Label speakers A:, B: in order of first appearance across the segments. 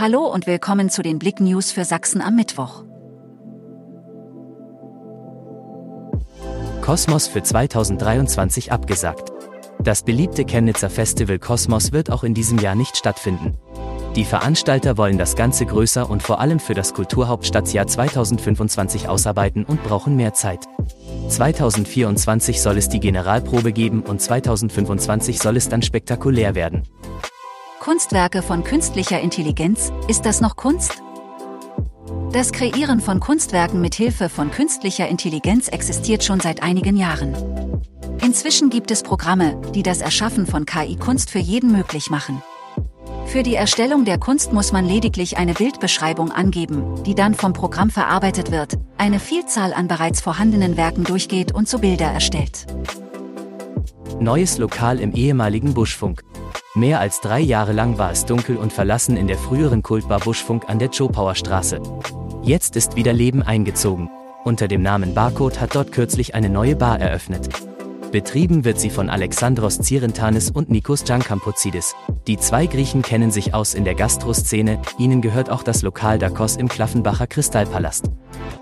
A: Hallo und willkommen zu den Blick News für Sachsen am Mittwoch.
B: Kosmos für 2023 abgesagt. Das beliebte Chemnitzer Festival Kosmos wird auch in diesem Jahr nicht stattfinden. Die Veranstalter wollen das Ganze größer und vor allem für das Kulturhauptstadtjahr 2025 ausarbeiten und brauchen mehr Zeit. 2024 soll es die Generalprobe geben und 2025 soll es dann spektakulär werden.
A: Kunstwerke von künstlicher Intelligenz, ist das noch Kunst? Das Kreieren von Kunstwerken mit Hilfe von künstlicher Intelligenz existiert schon seit einigen Jahren. Inzwischen gibt es Programme, die das Erschaffen von KI-Kunst für jeden möglich machen. Für die Erstellung der Kunst muss man lediglich eine Bildbeschreibung angeben, die dann vom Programm verarbeitet wird, eine Vielzahl an bereits vorhandenen Werken durchgeht und so Bilder erstellt.
B: Neues Lokal im ehemaligen Buschfunk. Mehr als drei Jahre lang war es dunkel und verlassen in der früheren Kultbar Buschfunk an der Chopauer Straße. Jetzt ist wieder Leben eingezogen. Unter dem Namen Barcode hat dort kürzlich eine neue Bar eröffnet. Betrieben wird sie von Alexandros Zirentanis und Nikos Giancampozidis. Die zwei Griechen kennen sich aus in der Gastroszene, ihnen gehört auch das Lokal Dakos im Klaffenbacher Kristallpalast.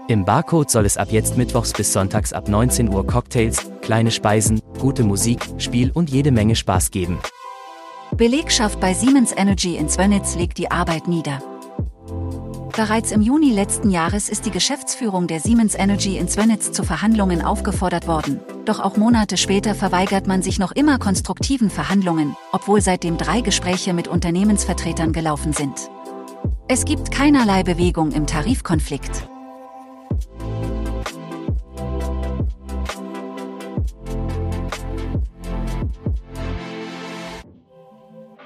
B: Im Barcode soll es ab jetzt mittwochs bis sonntags ab 19 Uhr Cocktails, kleine Speisen, gute Musik, Spiel und jede Menge Spaß geben.
A: Belegschaft bei Siemens Energy in Zwönitz legt die Arbeit nieder. Bereits im Juni letzten Jahres ist die Geschäftsführung der Siemens Energy in Zwönitz zu Verhandlungen aufgefordert worden. Doch auch Monate später verweigert man sich noch immer konstruktiven Verhandlungen, obwohl seitdem drei Gespräche mit Unternehmensvertretern gelaufen sind. Es gibt keinerlei Bewegung im Tarifkonflikt.